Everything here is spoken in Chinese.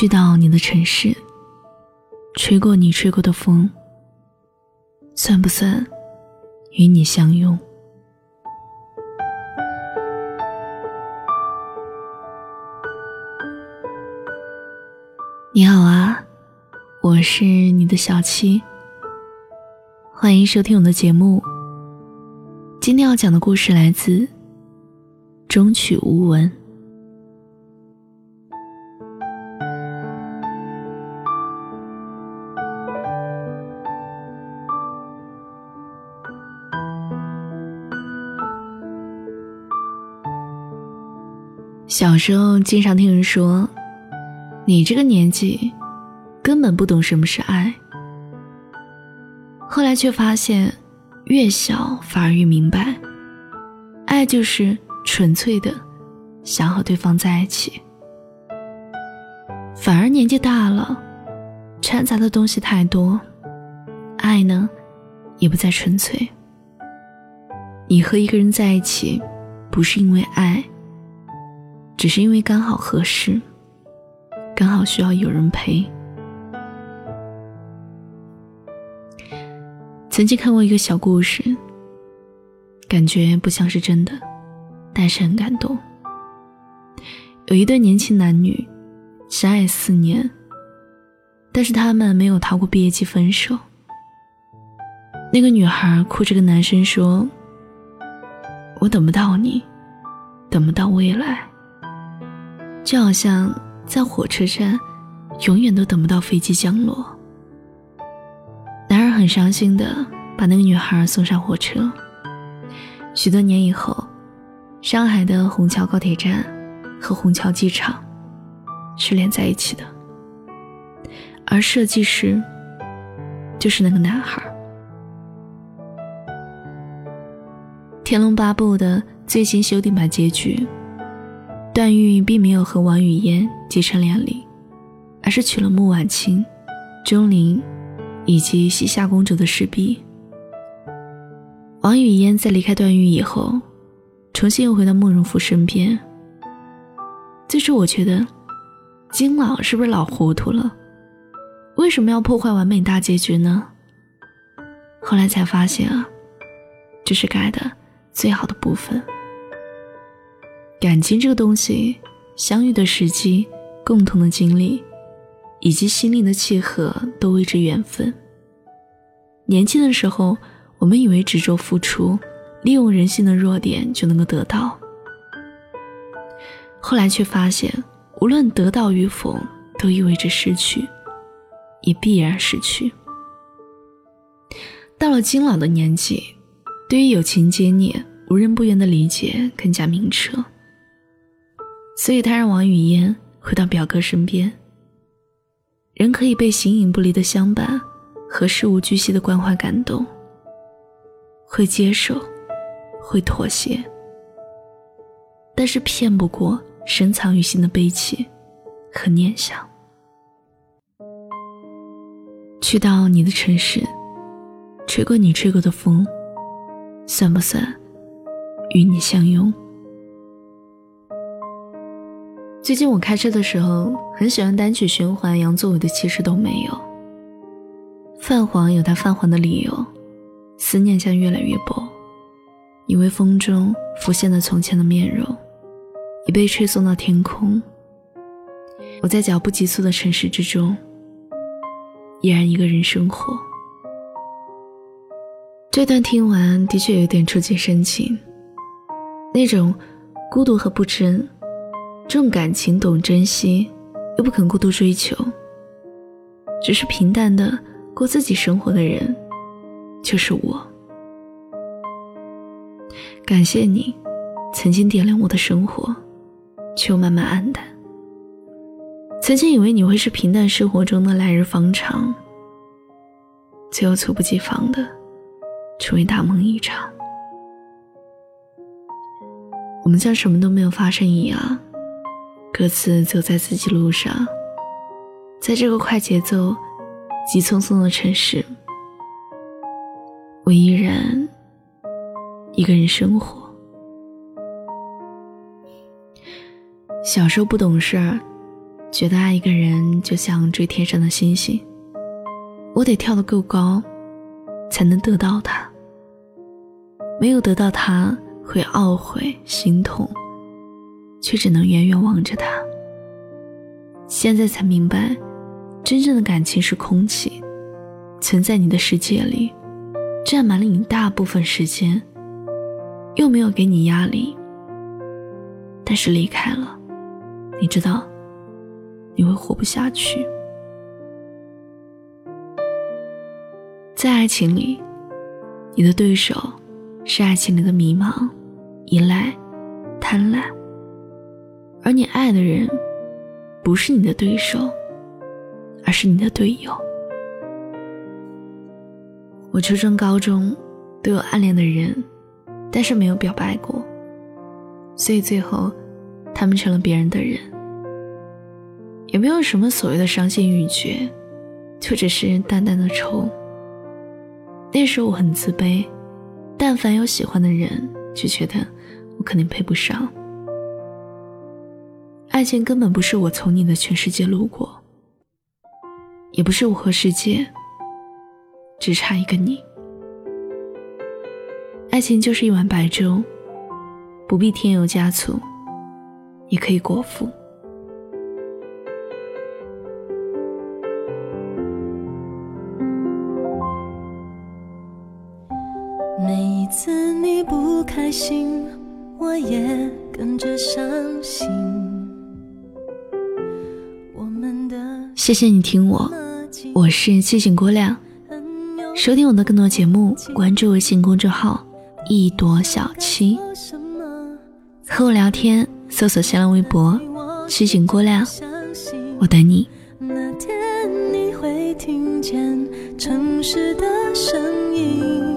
去到你的城市，吹过你吹过的风，算不算与你相拥？你好啊，我是你的小七，欢迎收听我的节目。今天要讲的故事来自《终曲无闻》。小时候经常听人说，你这个年纪根本不懂什么是爱。后来却发现，越小反而越明白，爱就是纯粹的想和对方在一起。反而年纪大了，掺杂的东西太多，爱呢也不再纯粹。你和一个人在一起，不是因为爱。只是因为刚好合适，刚好需要有人陪。曾经看过一个小故事，感觉不像是真的，但是很感动。有一对年轻男女，相爱四年，但是他们没有逃过毕业季分手。那个女孩哭着跟男生说：“我等不到你，等不到未来。”就好像在火车站，永远都等不到飞机降落。男人很伤心的把那个女孩送上火车。许多年以后，上海的虹桥高铁站和虹桥机场是连在一起的，而设计师就是那个男孩。《天龙八部》的最新修订版结局。段誉并没有和王语嫣结成连理，而是娶了穆婉清、钟灵以及西夏公主的氏璧。王语嫣在离开段誉以后，重新又回到慕容复身边。最初我觉得，金老是不是老糊涂了？为什么要破坏完美大结局呢？后来才发现啊，这是改的最好的部分。感情这个东西，相遇的时机、共同的经历，以及心灵的契合，都谓之缘分。年轻的时候，我们以为执着付出，利用人性的弱点就能够得到，后来却发现，无论得到与否，都意味着失去，也必然失去。到了金老的年纪，对于友情结孽，无人不愿的理解更加明澈。所以他让王语嫣回到表哥身边。人可以被形影不离的相伴和事无巨细的关怀感动，会接受，会妥协，但是骗不过深藏于心的悲戚和念想。去到你的城市，吹过你吹过的风，算不算与你相拥？最近我开车的时候，很喜欢单曲循环杨宗纬的《其实都没有》。泛黄有它泛黄的理由，思念将越来越薄。你微风中浮现的从前的面容，已被吹送到天空。我在脚步急促的城市之中，依然一个人生活。这段听完的确有点触景生情，那种孤独和不真。重感情，懂珍惜，又不肯过度追求，只是平淡的过自己生活的人，就是我。感谢你，曾经点亮我的生活，却又慢慢暗淡。曾经以为你会是平淡生活中的来日方长，最后猝不及防的成为大梦一场。我们像什么都没有发生一样。各自走在自己路上，在这个快节奏、急匆匆的城市，我依然一个人生活。小时候不懂事，觉得爱一个人就像追天上的星星，我得跳得够高，才能得到他。没有得到他，会懊悔心痛，却只能远远望着他。现在才明白，真正的感情是空气，存在你的世界里，占满了你大部分时间，又没有给你压力。但是离开了，你知道，你会活不下去。在爱情里，你的对手是爱情里的迷茫、依赖、贪婪，而你爱的人。不是你的对手，而是你的队友。我初中、高中都有暗恋的人，但是没有表白过，所以最后他们成了别人的人。也没有什么所谓的伤心欲绝，就只是淡淡的愁。那时候我很自卑，但凡有喜欢的人，就觉得我肯定配不上。爱情根本不是我从你的全世界路过，也不是我和世界只差一个你。爱情就是一碗白粥，不必添油加醋，也可以果腹。每一次你不开心，我也跟着伤心。谢谢你听我，我是七醒郭亮。收听我的更多节目，关注微信公众号“一朵小七”，和我聊天，搜索新浪微博“七醒郭亮”，我等你。那天你会听见城市的声音。